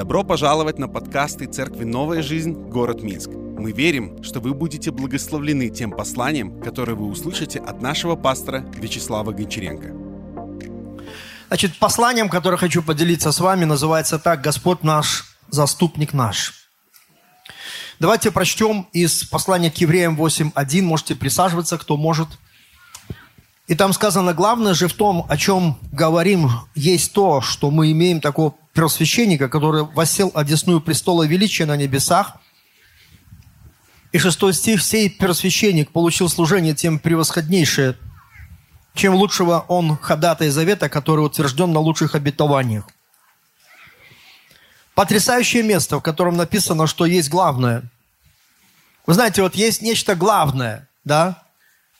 Добро пожаловать на подкасты Церкви «Новая жизнь. Город Минск». Мы верим, что вы будете благословлены тем посланием, которое вы услышите от нашего пастора Вячеслава Гончаренко. Значит, посланием, которое хочу поделиться с вами, называется так «Господь наш, заступник наш». Давайте прочтем из послания к евреям 8.1. Можете присаживаться, кто может. И там сказано, главное же в том, о чем говорим, есть то, что мы имеем такого первосвященника, который восел одесную престола величия на небесах. И шестой стих, сей первосвященник получил служение тем превосходнейшее, чем лучшего он ходатай завета, который утвержден на лучших обетованиях. Потрясающее место, в котором написано, что есть главное. Вы знаете, вот есть нечто главное, да?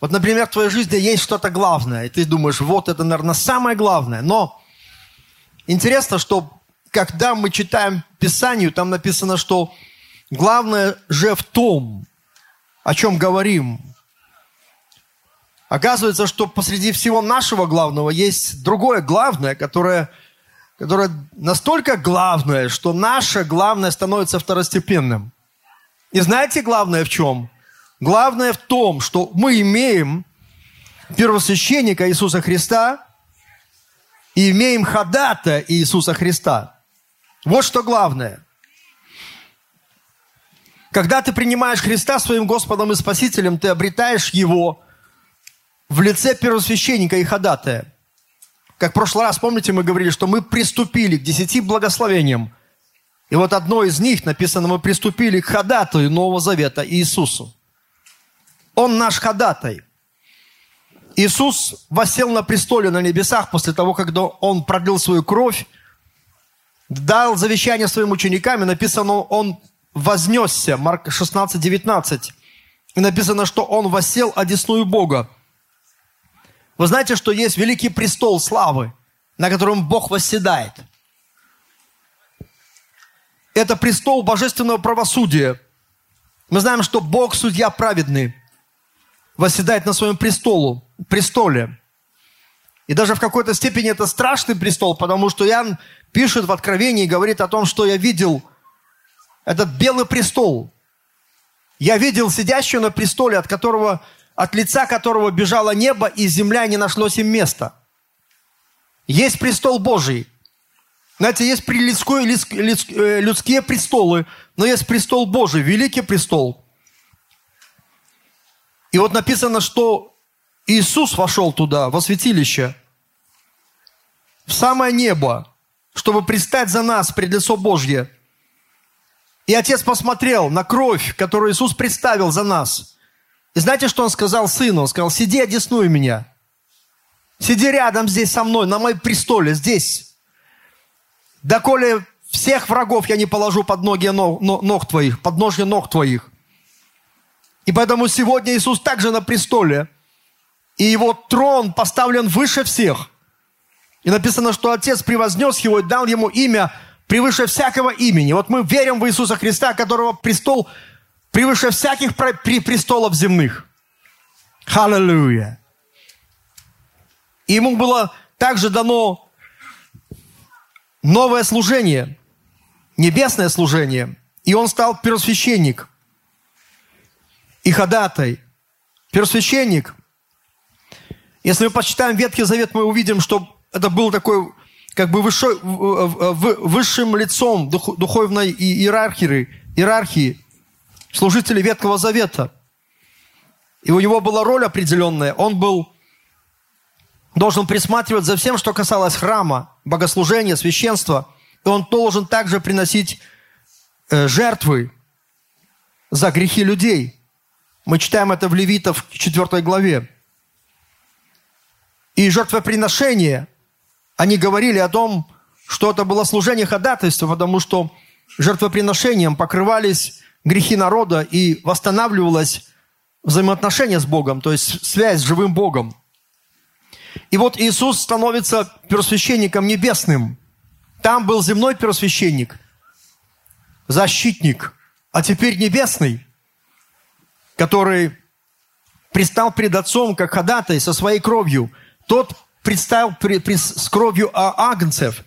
Вот, например, в твоей жизни есть что-то главное, и ты думаешь, вот это, наверное, самое главное. Но интересно, что когда мы читаем Писанию, там написано, что главное же в том, о чем говорим. Оказывается, что посреди всего нашего главного есть другое главное, которое, которое настолько главное, что наше главное становится второстепенным. И знаете главное в чем? Главное в том, что мы имеем первосвященника Иисуса Христа и имеем ходата Иисуса Христа. Вот что главное. Когда ты принимаешь Христа своим Господом и Спасителем, ты обретаешь Его в лице первосвященника и ходатая. Как в прошлый раз, помните, мы говорили, что мы приступили к десяти благословениям. И вот одно из них написано, мы приступили к ходатаю Нового Завета Иисусу. Он наш ходатай. Иисус восел на престоле на небесах после того, когда Он продлил свою кровь дал завещание своим ученикам, и написано, он вознесся, Марк 16, 19. И написано, что он восел одесную Бога. Вы знаете, что есть великий престол славы, на котором Бог восседает. Это престол божественного правосудия. Мы знаем, что Бог, судья праведный, восседает на своем престолу, престоле. И даже в какой-то степени это страшный престол, потому что Иоанн пишет в Откровении и говорит о том, что я видел этот белый престол. Я видел сидящего на престоле, от которого, от лица которого бежало небо, и земля не нашлось им места. Есть престол Божий. Знаете, есть людской, э, людские престолы, но есть престол Божий, великий престол. И вот написано, что Иисус вошел туда, во святилище, самое небо, чтобы предстать за нас пред лицо Божье. И Отец посмотрел на кровь, которую Иисус представил за нас. И знаете, что Он сказал сыну? Он сказал, сиди, одесную меня. Сиди рядом здесь со мной, на моем престоле, здесь. Доколе всех врагов я не положу под ноги ног, ног твоих, под ножки ног твоих. И поэтому сегодня Иисус также на престоле. И его трон поставлен выше всех – и написано, что Отец превознес его и дал ему имя превыше всякого имени. Вот мы верим в Иисуса Христа, которого престол превыше всяких престолов земных. Аллилуйя. И ему было также дано новое служение, небесное служение. И он стал первосвященник и ходатай. Первосвященник. Если мы почитаем Ветхий Завет, мы увидим, что это был такой как бы высшим лицом духовной иерархии, иерархии служителей Ветхого Завета. И у него была роль определенная. Он был должен присматривать за всем, что касалось храма, богослужения, священства. И он должен также приносить э, жертвы за грехи людей. Мы читаем это в Левитов 4 главе. И жертвоприношение они говорили о том, что это было служение ходатайства, потому что жертвоприношением покрывались грехи народа и восстанавливалось взаимоотношение с Богом, то есть связь с живым Богом. И вот Иисус становится первосвященником небесным. Там был земной первосвященник, защитник, а теперь небесный, который пристал пред Отцом как ходатай со своей кровью. Тот представил при, при, с кровью агнцев,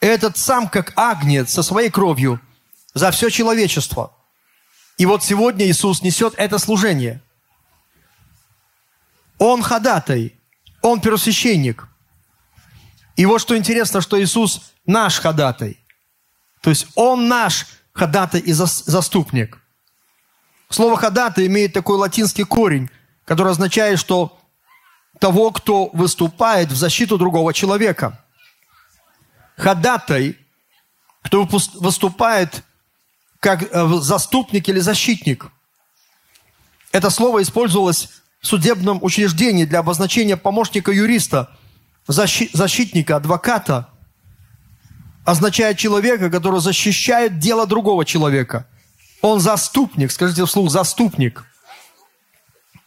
этот сам, как агнец со своей кровью, за все человечество. И вот сегодня Иисус несет это служение. Он ходатай, Он первосвященник. И вот что интересно, что Иисус наш ходатай. То есть Он наш ходатай и заступник. Слово ходатай имеет такой латинский корень, который означает, что того, кто выступает в защиту другого человека. Ходатай, кто выступает как э, заступник или защитник. Это слово использовалось в судебном учреждении для обозначения помощника юриста, защитника, адвоката. Означает человека, который защищает дело другого человека. Он заступник, скажите вслух, заступник.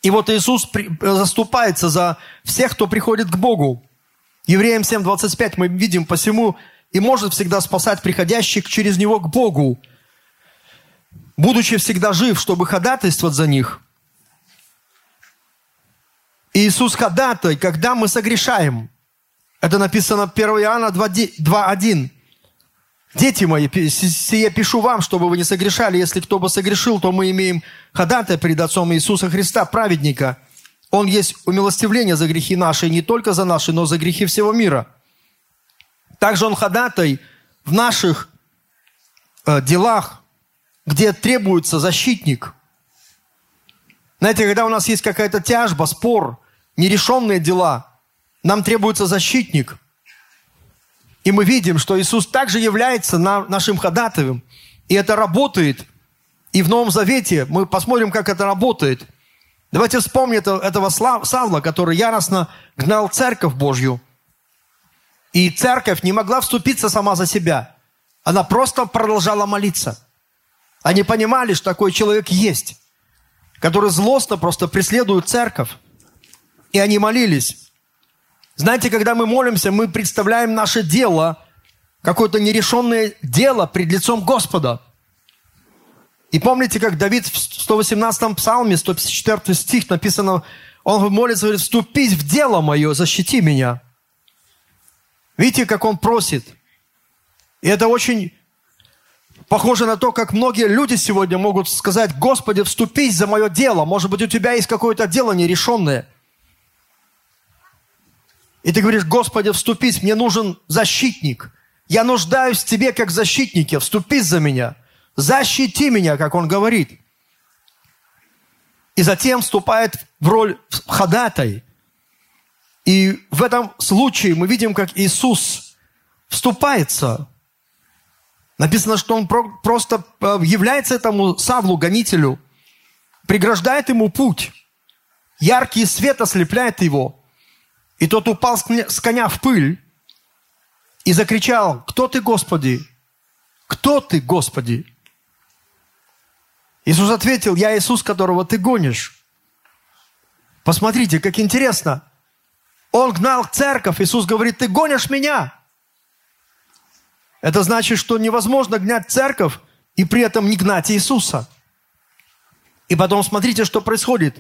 И вот Иисус заступается за всех, кто приходит к Богу. Евреям 7.25 мы видим посему и может всегда спасать приходящих через Него к Богу, будучи всегда жив, чтобы ходатайствовать за них. Иисус ходатай, когда мы согрешаем. Это написано 1 Иоанна 2.1. Дети мои, сие пишу вам, чтобы вы не согрешали. Если кто бы согрешил, то мы имеем ходатай перед Отцом Иисуса Христа, праведника. Он есть умилостивление за грехи наши, не только за наши, но за грехи всего мира. Также Он ходатай в наших э, делах, где требуется защитник. Знаете, когда у нас есть какая-то тяжба, спор, нерешенные дела, нам требуется защитник. И мы видим, что Иисус также является нашим ходатаем. И это работает. И в Новом Завете мы посмотрим, как это работает. Давайте вспомним этого Савла, который яростно гнал церковь Божью. И церковь не могла вступиться сама за себя. Она просто продолжала молиться. Они понимали, что такой человек есть, который злостно просто преследует церковь. И они молились. Знаете, когда мы молимся, мы представляем наше дело, какое-то нерешенное дело пред лицом Господа. И помните, как Давид в 118-м псалме, 154 стих написано, он молится, говорит, вступись в дело мое, защити меня. Видите, как он просит. И это очень Похоже на то, как многие люди сегодня могут сказать, Господи, вступись за мое дело. Может быть, у тебя есть какое-то дело нерешенное. И ты говоришь, Господи, вступись, мне нужен защитник. Я нуждаюсь в Тебе как защитнике, вступись за меня. Защити меня, как Он говорит. И затем вступает в роль ходатай. И в этом случае мы видим, как Иисус вступается Написано, что он просто э, является этому Савлу, гонителю, преграждает ему путь. Яркий свет ослепляет его. И тот упал с коня в пыль и закричал, кто ты, Господи? Кто ты, Господи? Иисус ответил, я Иисус, которого ты гонишь. Посмотрите, как интересно. Он гнал церковь. Иисус говорит, ты гонишь меня. Это значит, что невозможно гнать церковь и при этом не гнать Иисуса. И потом смотрите, что происходит.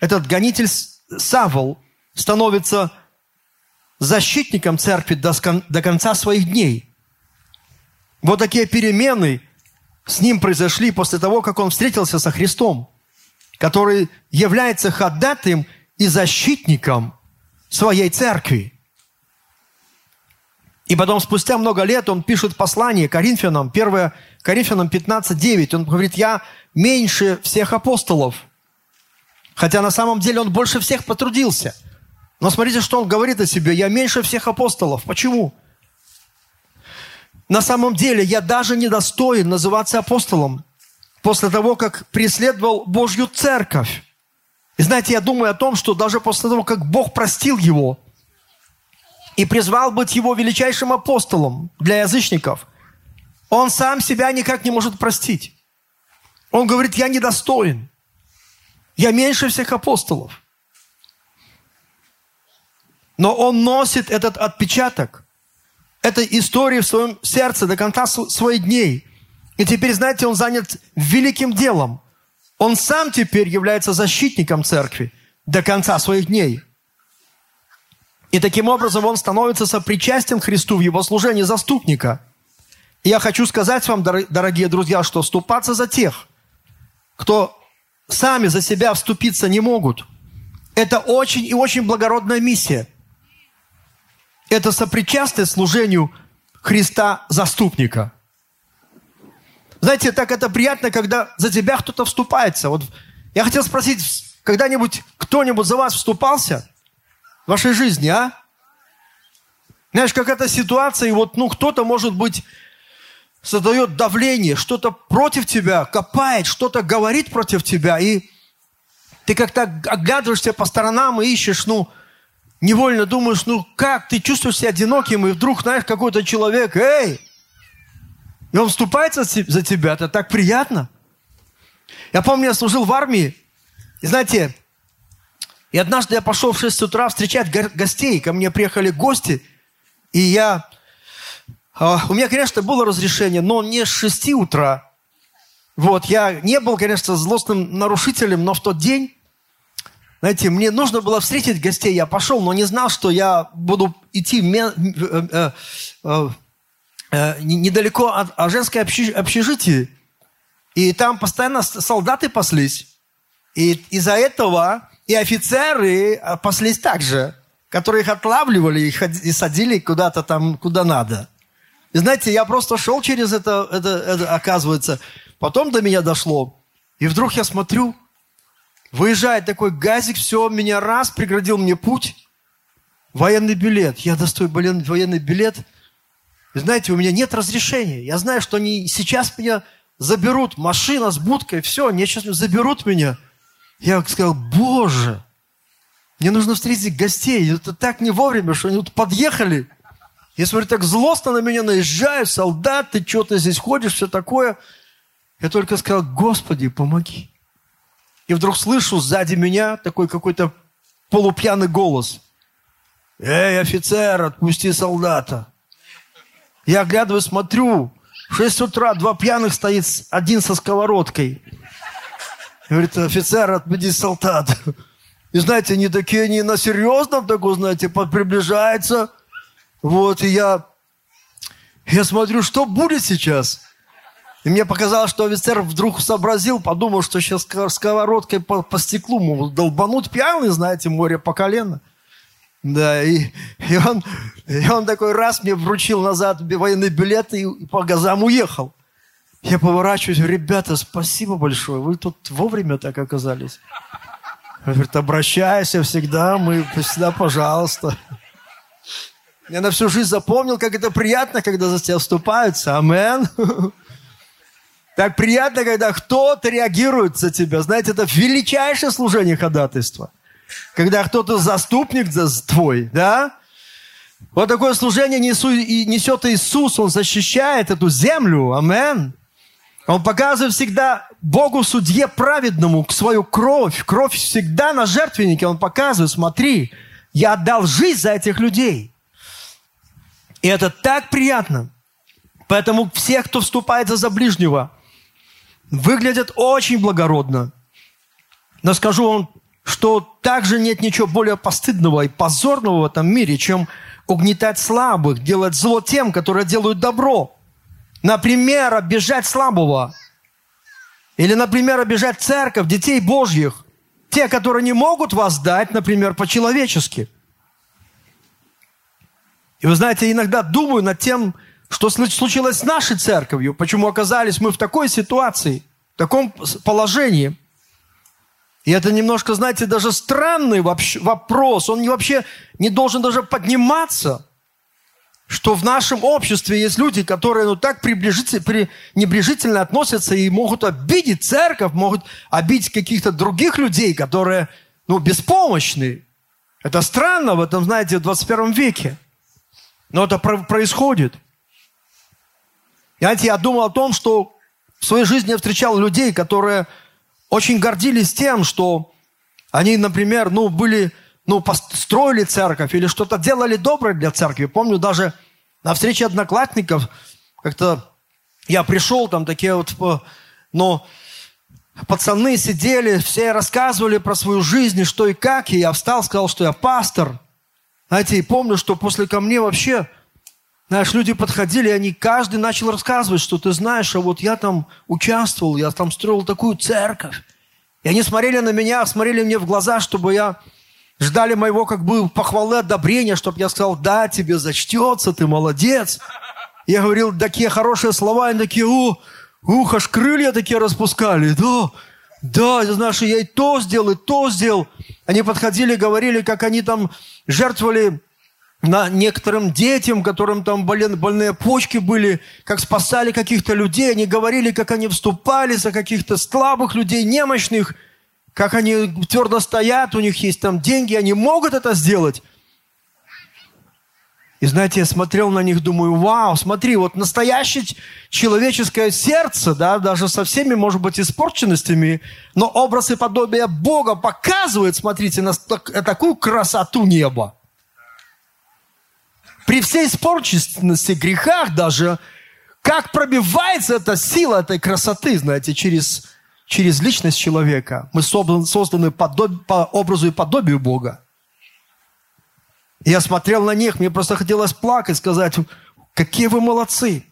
Этот гонитель Савол становится защитником церкви до, конца своих дней. Вот такие перемены с ним произошли после того, как он встретился со Христом, который является ходатаем и защитником своей церкви. И потом, спустя много лет, он пишет послание Коринфянам, 1 Коринфянам 15.9. Он говорит, я меньше всех апостолов. Хотя на самом деле он больше всех потрудился. Но смотрите, что он говорит о себе. Я меньше всех апостолов. Почему? На самом деле я даже не достоин называться апостолом после того, как преследовал Божью церковь. И знаете, я думаю о том, что даже после того, как Бог простил его – и призвал быть его величайшим апостолом для язычников, он сам себя никак не может простить. Он говорит, я недостоин. Я меньше всех апостолов. Но он носит этот отпечаток этой истории в своем сердце до конца своих дней. И теперь, знаете, он занят великим делом. Он сам теперь является защитником церкви до конца своих дней – И таким образом он становится сопричастен Христу в его служении заступника. И я хочу сказать вам, дорогие друзья, что вступаться за тех, кто сами за себя вступиться не могут, это очень и очень благородная миссия. Это сопричастность служению Христа заступника. Знаете, так это приятно, когда за тебя кто-то вступается. Вот я хотел спросить, когда-нибудь кто-нибудь за вас вступался в вашей жизни, а? Знаешь, как эта ситуация, и вот, ну, кто-то, может быть, создает давление, что-то против тебя, копает, что-то говорит против тебя, и ты как-то оглядываешься по сторонам и ищешь, ну, невольно думаешь, ну, как ты чувствуешь себя одиноким, и вдруг, знаешь, какой-то человек, эй, и он вступается за тебя, это так приятно. Я помню, я служил в армии, и знаете, и однажды я пошел в 6 утра встречать гостей, ко мне приехали гости, и я... А, у меня, конечно, было разрешение, но не с 6 утра. Вот, я не был, конечно, злостным нарушителем, но в тот день, знаете, мне нужно было встретить гостей, я пошел, но не знал, что я буду идти э, э, э, недалеко от, от женской общежития. И там постоянно солдаты паслись. И из-за этого и офицеры а, паслись также, которые их отлавливали и садили куда-то там, куда надо. И знаете, я просто шел через это, это, это, оказывается. Потом до меня дошло. И вдруг я смотрю, выезжает такой газик, все, меня раз, преградил мне путь. Военный билет. Я достаю военный билет. Знаете, у меня нет разрешения. Я знаю, что они сейчас меня заберут. Машина с будкой, все, они сейчас заберут меня. Я сказал, Боже, мне нужно встретить гостей. Это так не вовремя, что они тут подъехали. Я смотрю, так злостно на меня наезжают, солдат, ты что ты здесь ходишь, все такое. Я только сказал, Господи, помоги. И вдруг слышу сзади меня такой какой-то полупьяный голос. Эй, офицер, отпусти солдата. Я оглядываю, смотрю, в 6 утра два пьяных стоит, один со сковородкой. Говорит, офицер, отведи солдат. И знаете, они такие, они на серьезном таком, знаете, приближаются. Вот, и я, я смотрю, что будет сейчас. И мне показалось, что офицер вдруг сообразил, подумал, что сейчас сковородкой по, по стеклу могут долбануть пьяный, знаете, море по колено. Да, и, и, он, и он такой раз мне вручил назад военный билет и, по газам уехал. Я поворачиваюсь, ребята, спасибо большое, вы тут вовремя так оказались. Он говорит, обращайся всегда, мы всегда, пожалуйста. Я на всю жизнь запомнил, как это приятно, когда за тебя вступаются. Амен. Так приятно, когда кто-то реагирует за тебя. Знаете, это величайшее служение ходатайства. Когда кто-то заступник твой, да? Вот такое служение несу, и несет Иисус, Он защищает эту землю. Амен. Он показывает всегда Богу судье праведному свою кровь. Кровь всегда на жертвеннике. Он показывает, смотри, я отдал жизнь за этих людей. И это так приятно. Поэтому все, кто вступает за ближнего, выглядят очень благородно. Но скажу вам, что также нет ничего более постыдного и позорного в этом мире, чем угнетать слабых, делать зло тем, которые делают добро. Например, обижать слабого. Или, например, обижать церковь, детей Божьих. Те, которые не могут воздать, например, по-человечески. И вы знаете, иногда думаю над тем, что случилось с нашей церковью, почему оказались мы в такой ситуации, в таком положении. И это немножко, знаете, даже странный вопрос. Он вообще не должен даже подниматься что в нашем обществе есть люди, которые ну, так пренебрежительно относятся и могут обидеть церковь, могут обидеть каких-то других людей, которые ну, беспомощны. Это странно в этом, знаете, в 21 веке. Но это происходит. Знаете, я думал о том, что в своей жизни я встречал людей, которые очень гордились тем, что они, например, ну, были ну, построили церковь или что-то делали доброе для церкви. Помню даже на встрече одноклассников, как-то я пришел, там такие вот, но пацаны сидели, все рассказывали про свою жизнь, что и как, и я встал, сказал, что я пастор. Знаете, и помню, что после ко мне вообще, знаешь, люди подходили, и они, каждый начал рассказывать, что ты знаешь, а вот я там участвовал, я там строил такую церковь. И они смотрели на меня, смотрели мне в глаза, чтобы я ждали моего как бы похвалы, одобрения, чтобы я сказал, да, тебе зачтется, ты молодец. Я говорил такие хорошие слова, и они такие, о, ух, аж крылья такие распускали, да, да, знаешь, я и то сделал, и то сделал. Они подходили, говорили, как они там жертвовали на некоторым детям, которым там больные, почки были, как спасали каких-то людей. Они говорили, как они вступали за каких-то слабых людей, немощных, как они твердо стоят, у них есть там деньги, они могут это сделать. И знаете, я смотрел на них, думаю, вау, смотри, вот настоящее человеческое сердце, да, даже со всеми, может быть, испорченностями, но образ и подобие Бога показывает, смотрите, на такую красоту неба. При всей испорченности, грехах даже, как пробивается эта сила этой красоты, знаете, через, через личность человека. Мы созданы, созданы по, по образу и подобию Бога. Я смотрел на них, мне просто хотелось плакать, сказать, какие вы молодцы.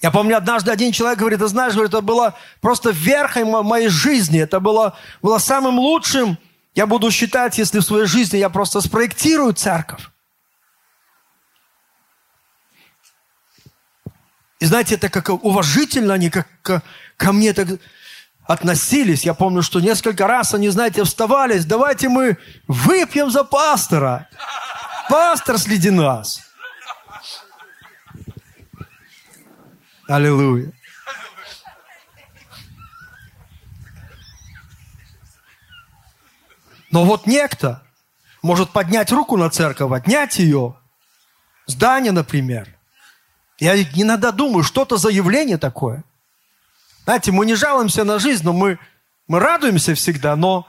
Я помню, однажды один человек говорит, ты знаешь, говорит, это было просто верхом моей жизни, это было, было самым лучшим. Я буду считать, если в своей жизни я просто спроектирую церковь. И знаете, это как уважительно они как ко, ко мне так относились. Я помню, что несколько раз они, знаете, вставали, давайте мы выпьем за пастора. Пастор среди нас. Аллилуйя. Но вот некто может поднять руку на церковь, отнять ее, здание, например. Я иногда думаю, что-то заявление такое. Знаете, мы не жалуемся на жизнь, но мы, мы радуемся всегда, но,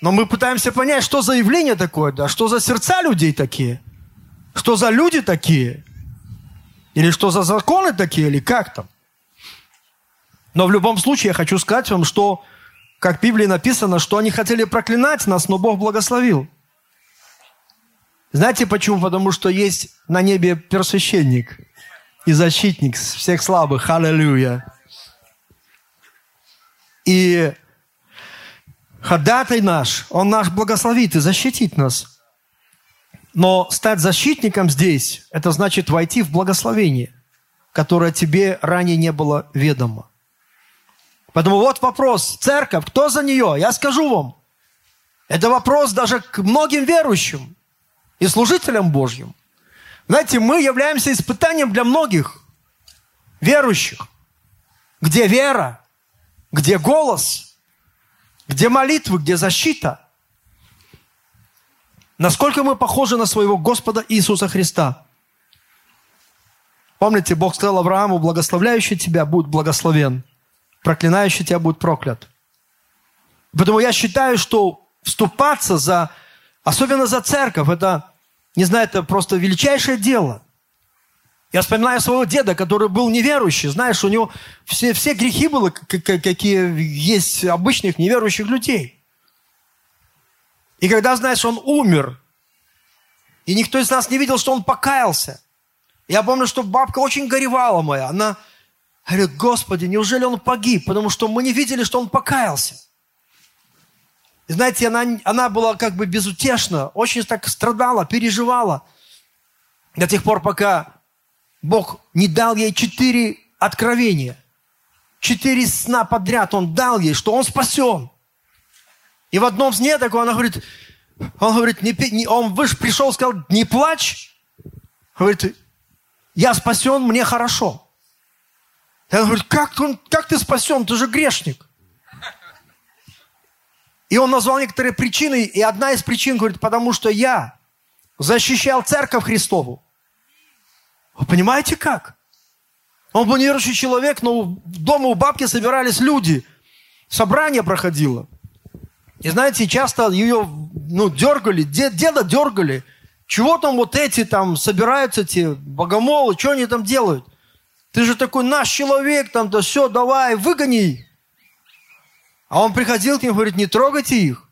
но мы пытаемся понять, что за явление такое, да, что за сердца людей такие, что за люди такие, или что за законы такие, или как там. Но в любом случае я хочу сказать вам, что, как в Библии написано, что они хотели проклинать нас, но Бог благословил. Знаете почему? Потому что есть на небе первосвященник и защитник всех слабых. Аллилуйя. И ходатай наш, он наш благословит и защитит нас. Но стать защитником здесь, это значит войти в благословение, которое тебе ранее не было ведомо. Поэтому вот вопрос, церковь, кто за нее? Я скажу вам, это вопрос даже к многим верующим и служителям Божьим. Знаете, мы являемся испытанием для многих верующих. Где вера? Где голос? Где молитвы? Где защита? Насколько мы похожи на своего Господа Иисуса Христа? Помните, Бог сказал Аврааму, благословляющий тебя будет благословен, проклинающий тебя будет проклят. Поэтому я считаю, что вступаться за, особенно за церковь, это, не знаю, это просто величайшее дело. Я вспоминаю своего деда, который был неверующий. Знаешь, у него все, все грехи были, какие есть обычных неверующих людей. И когда, знаешь, он умер, и никто из нас не видел, что он покаялся. Я помню, что бабка очень горевала моя. Она говорит, Господи, неужели он погиб? Потому что мы не видели, что он покаялся. И знаете, она, она была как бы безутешна, очень так страдала, переживала. До тех пор, пока Бог не дал ей четыре откровения. Четыре сна подряд Он дал ей, что Он спасен. И в одном сне такой она говорит, он говорит, не, не, он выше пришел, сказал, не плачь. Говорит, я спасен, мне хорошо. И он говорит, как, он, как ты спасен, ты же грешник. И он назвал некоторые причины, и одна из причин, говорит, потому что я защищал церковь Христову. Вы понимаете как? Он был неверующий человек, но дома у бабки собирались люди. Собрание проходило. И знаете, часто ее ну, дергали, дед, деда дергали. Чего там вот эти там собираются, эти богомолы, что они там делают? Ты же такой наш человек, там, да все, давай, выгони. А он приходил к ним и говорит, не трогайте их.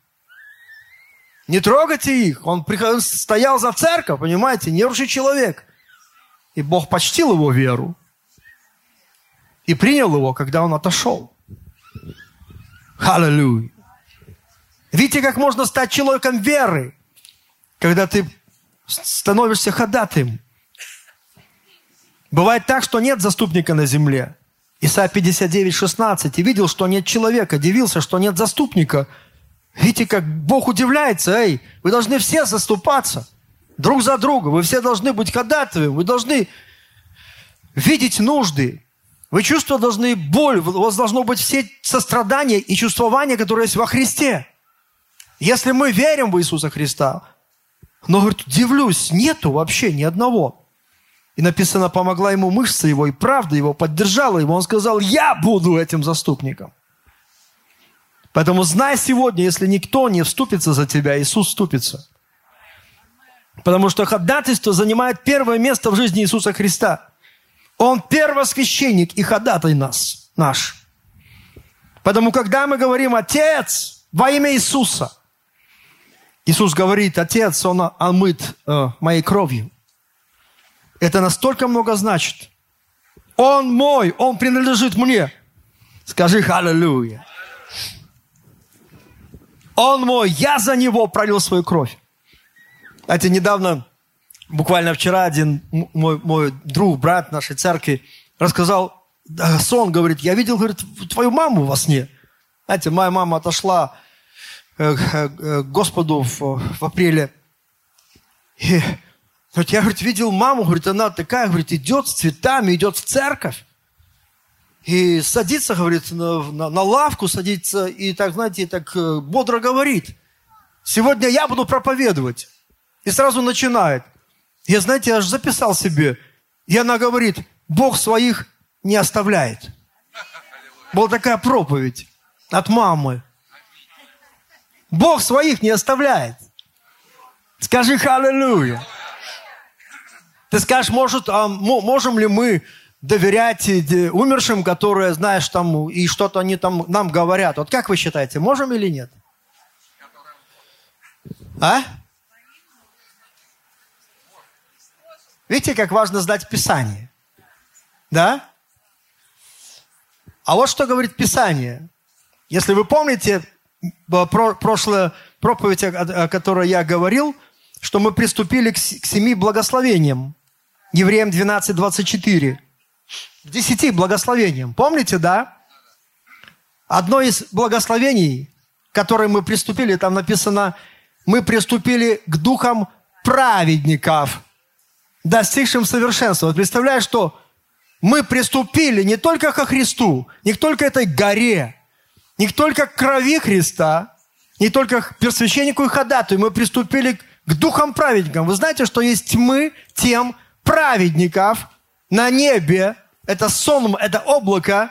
Не трогайте их. Он стоял за церковь, понимаете, неверующий человек. И Бог почтил его веру. И принял его, когда он отошел. Аллилуйя. Видите, как можно стать человеком веры, когда ты становишься ходатым. Бывает так, что нет заступника на земле. Исайя 59, 16. И видел, что нет человека, дивился, что нет заступника. Видите, как Бог удивляется. Эй, вы должны все заступаться друг за друга. Вы все должны быть ходатаями. Вы должны видеть нужды. Вы чувства должны боль. У вас должно быть все сострадания и чувствования, которые есть во Христе. Если мы верим в Иисуса Христа, но, говорит, удивлюсь, нету вообще ни одного. И написано, помогла ему мышца его, и правда его поддержала его. Он сказал, я буду этим заступником. Поэтому знай сегодня, если никто не вступится за тебя, Иисус вступится. Потому что ходатайство занимает первое место в жизни Иисуса Христа. Он первосвященник и ходатай нас, наш. Потому когда мы говорим «Отец» во имя Иисуса – Иисус говорит, Отец, Он омыт э, моей кровью. Это настолько много значит. Он мой, Он принадлежит мне. Скажи «Аллилуйя». Он мой, я за него пролил свою кровь. Знаете, недавно, буквально вчера, один мой, мой друг, брат нашей церкви, рассказал сон, говорит, я видел, говорит, твою маму во сне. Знаете, моя мама отошла Э, к Господу в, в апреле. И говорит, я говорит, видел маму, говорит, она такая, говорит, идет с цветами, идет в церковь. И садится, говорит, на, на, на лавку садится и так, знаете, так э, бодро говорит. Сегодня я буду проповедовать. И сразу начинает. Я, знаете, аж записал себе. И она говорит, Бог своих не оставляет. Была такая проповедь от мамы. Бог своих не оставляет. Скажи «Халлелуя». Ты скажешь, может, а можем ли мы доверять умершим, которые, знаешь, там, и что-то они там нам говорят. Вот как вы считаете, можем или нет? А? Видите, как важно знать Писание? Да? А вот что говорит Писание. Если вы помните, прошлая проповедь, о которой я говорил, что мы приступили к семи благословениям. Евреям 12, 24. К десяти благословениям. Помните, да? Одно из благословений, к которой мы приступили, там написано, мы приступили к духам праведников, достигшим совершенства. Вот представляешь, что мы приступили не только ко Христу, не только этой горе, не только к крови Христа, не только к первосвященнику и ходатую, мы приступили к духам праведникам. Вы знаете, что есть тьмы тем праведников на небе, это сон, это облако,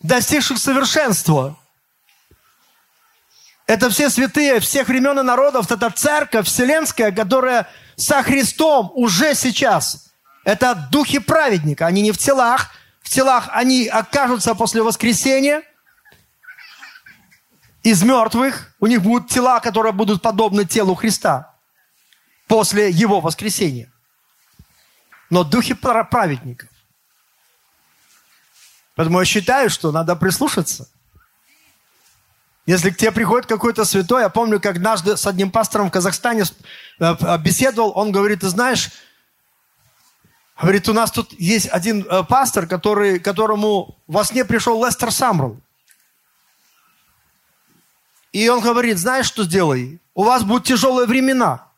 достигших совершенства. Это все святые всех времен и народов, это церковь вселенская, которая со Христом уже сейчас. Это духи праведника, они не в телах, в телах они окажутся после воскресения – из мертвых, у них будут тела, которые будут подобны телу Христа после Его воскресения. Но духи праведников. Поэтому я считаю, что надо прислушаться. Если к тебе приходит какой-то святой, я помню, как однажды с одним пастором в Казахстане э, беседовал, он говорит, ты знаешь, говорит, у нас тут есть один э, пастор, который, которому во сне пришел Лестер Самрул. И он говорит, знаешь, что сделай? У вас будут тяжелые времена.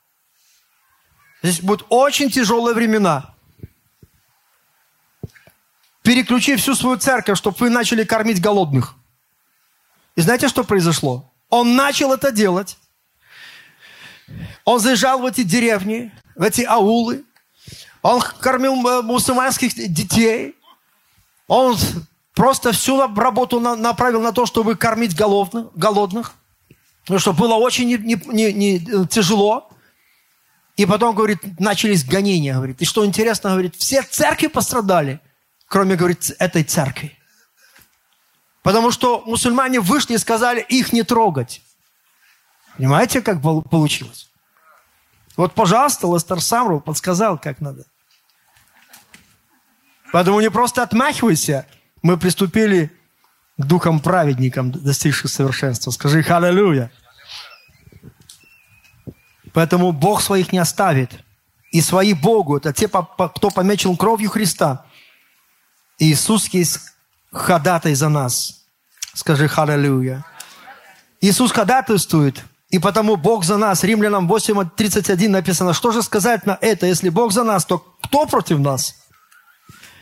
Здесь будут очень тяжелые времена. Переключи всю свою церковь, чтобы вы начали кормить голодных. И знаете, что произошло? Он начал это делать. Он заезжал в эти деревни, в эти аулы. Он кормил э, мусульманских детей. Он просто всю работу направил на то, чтобы кормить голодных. Потому что было очень не, не, не, э, тяжело. И потом, говорит, начались гонения. Говорит, и что интересно, говорит, все церкви пострадали, кроме, говорит, этой церкви. Потому что мусульмане вышли и сказали их не трогать. Понимаете, как получилось? Вот, пожалуйста, Лестер Самру подсказал, как надо. Поэтому не просто отмахивайся. Мы приступили к духам праведникам, достигших совершенства. Скажи «Халлелуя». Поэтому Бог своих не оставит. И свои Богу, это те, кто помечен кровью Христа. Иисус есть ходатай за нас. Скажи «Халлелуя». Иисус ходатайствует, и потому Бог за нас. Римлянам 8.31 написано, что же сказать на это? Если Бог за нас, то кто против нас?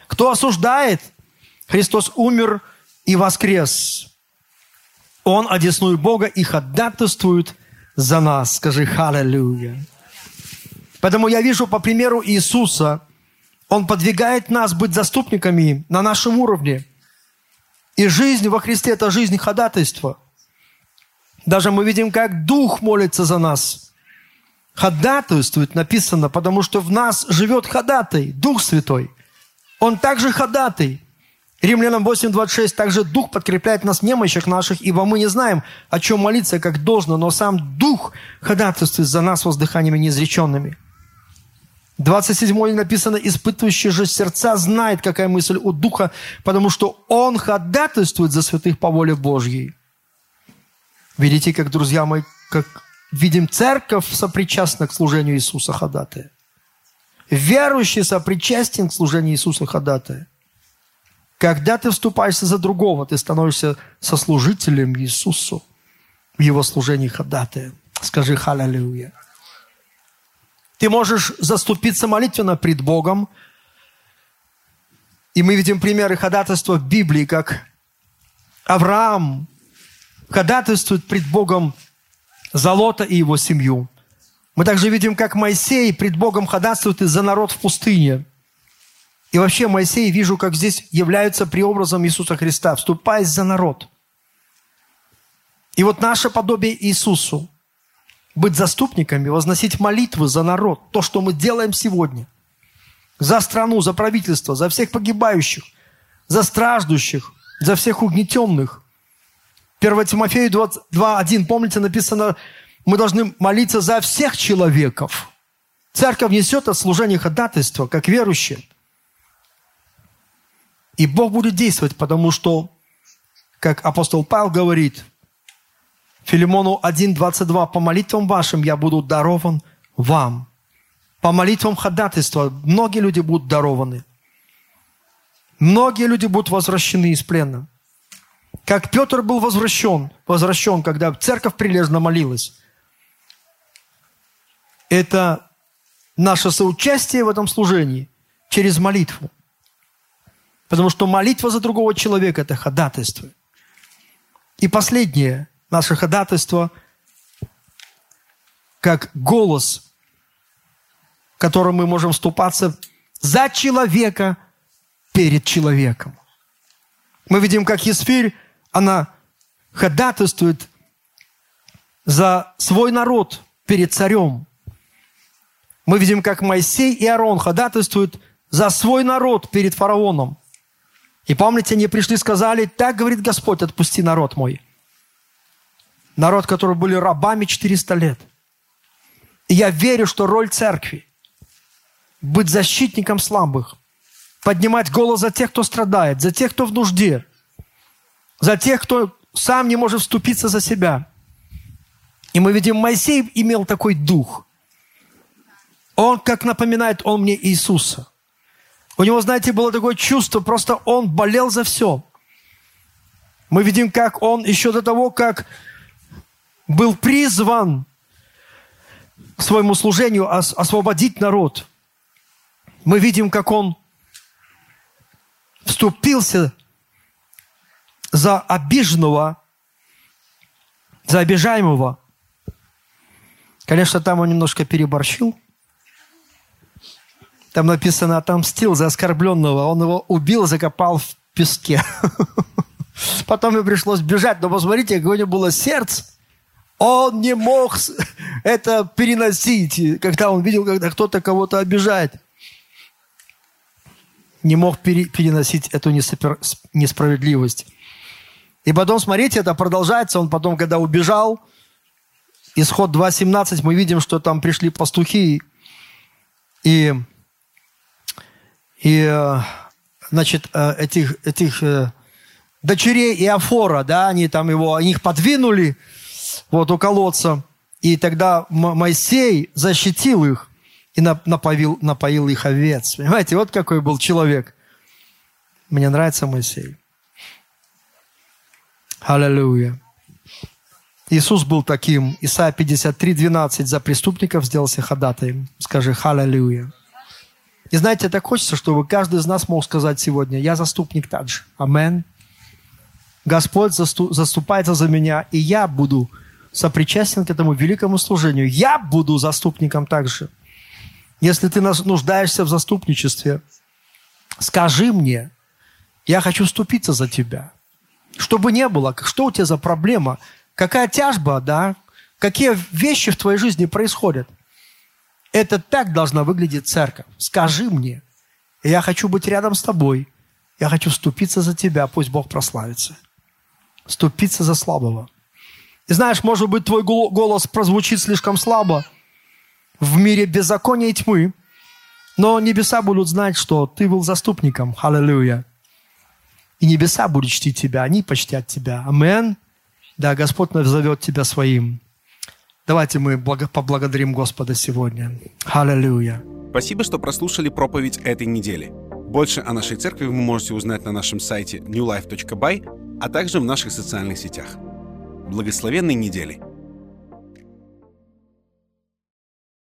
Кто осуждает? Христос умер и воскрес. Он одесную Бога и ходатайствует за нас. Скажи «Халлелуя». Поэтому я вижу по примеру Иисуса, Он подвигает нас быть заступниками на нашем уровне. И жизнь во Христе – это жизнь ходатайства. Даже мы видим, как Дух молится за нас. Ходатайствует, написано, потому что в нас живет ходатай, Дух Святой. Он также ходатай. Римлянам 8.26 также Дух подкрепляет нас немощах наших, ибо мы не знаем, о чем молиться, как должно, но сам Дух ходатайствует за нас воздыханиями неизреченными. 27 написано, испытывающий же сердца знает, какая мысль у Духа, потому что Он ходатайствует за святых по воле Божьей. Видите, как, друзья мои, как видим, церковь сопричастна к служению Иисуса ходатая. Верующий сопричастен к служению Иисуса ходатая. Когда ты вступаешься за другого, ты становишься сослужителем Иисусу в его служении ходатая. Скажи «Халлелуя». Ты можешь заступиться молитвенно пред Богом. И мы видим примеры ходатайства в Библии, как Авраам ходатайствует пред Богом за Лота и его семью. Мы также видим, как Моисей пред Богом ходатайствует и за народ в пустыне. И вообще Моисей, вижу, как здесь являются преобразом Иисуса Христа, вступаясь за народ. И вот наше подобие Иисусу, быть заступниками, возносить молитвы за народ, то, что мы делаем сегодня, за страну, за правительство, за всех погибающих, за страждущих, за всех угнетенных, 1 Тимофею 2.1, помните, написано, мы должны молиться за всех человеков. Церковь несет от служения ходатайства, как верующие. И Бог будет действовать, потому что, как апостол Павел говорит, Филимону 1.22, по молитвам вашим я буду дарован вам. По молитвам ходатайства многие люди будут дарованы. Многие люди будут возвращены из плена. Как Петр был возвращен, возвращен, когда церковь прилежно молилась. Это наше соучастие в этом служении через молитву. Потому что молитва за другого человека – это ходатайство. И последнее, наше ходатайство, как голос, которым мы можем вступаться за человека перед человеком. Мы видим, как Есфирь она ходатайствует за свой народ перед царем. Мы видим, как Моисей и Аарон ходатайствуют за свой народ перед фараоном. И помните, они пришли и сказали, так говорит Господь, отпусти народ мой. Народ, который были рабами 400 лет. И я верю, что роль церкви – быть защитником слабых, поднимать голос за тех, кто страдает, за тех, кто в нужде – за тех, кто сам не может вступиться за себя. И мы видим, Моисей имел такой дух. Он, как напоминает он мне Иисуса. У него, знаете, было такое чувство, просто он болел за все. Мы видим, как он еще до того, как был призван к своему служению освободить народ, мы видим, как он вступился за обиженного, за обижаемого. Конечно, там он немножко переборщил. Там написано, отомстил за оскорбленного. Он его убил, закопал в песке. Потом ему пришлось бежать. Но посмотрите, какое у него было сердце. Он не мог это переносить, когда он видел, когда кто-то кого-то обижает. Не мог переносить эту несправедливость. И потом, смотрите, это продолжается. Он потом, когда убежал, Исход 2.17 мы видим, что там пришли пастухи и, и э, значит, э, этих, этих э, дочерей Иофора, да, они там его, они их подвинули вот у колодца, и тогда Моисей защитил их и напоил, напоил их овец. Понимаете, вот какой был человек. Мне нравится Моисей. Аллилуйя. Иисус был таким. Исайя 53, 12. За преступников сделался ходатаем. Скажи «Халлелуя». И знаете, так хочется, чтобы каждый из нас мог сказать сегодня, я заступник также. Амен. Господь заступается за меня, и я буду сопричастен к этому великому служению. Я буду заступником также. Если ты нуждаешься в заступничестве, скажи мне, я хочу ступиться за тебя. Чтобы не было, что у тебя за проблема – какая тяжба, да, какие вещи в твоей жизни происходят. Это так должна выглядеть церковь. Скажи мне, я хочу быть рядом с тобой, я хочу ступиться за тебя, пусть Бог прославится. Ступиться за слабого. И знаешь, может быть, твой голос прозвучит слишком слабо в мире беззакония и тьмы, но небеса будут знать, что ты был заступником. Аллилуйя. И небеса будут чтить тебя, они почтят тебя. Амен. Да, Господь назовет тебя своим. Давайте мы поблагодарим Господа сегодня. Аллилуйя. Спасибо, что прослушали проповедь этой недели. Больше о нашей церкви вы можете узнать на нашем сайте newlife.by, а также в наших социальных сетях. Благословенной недели!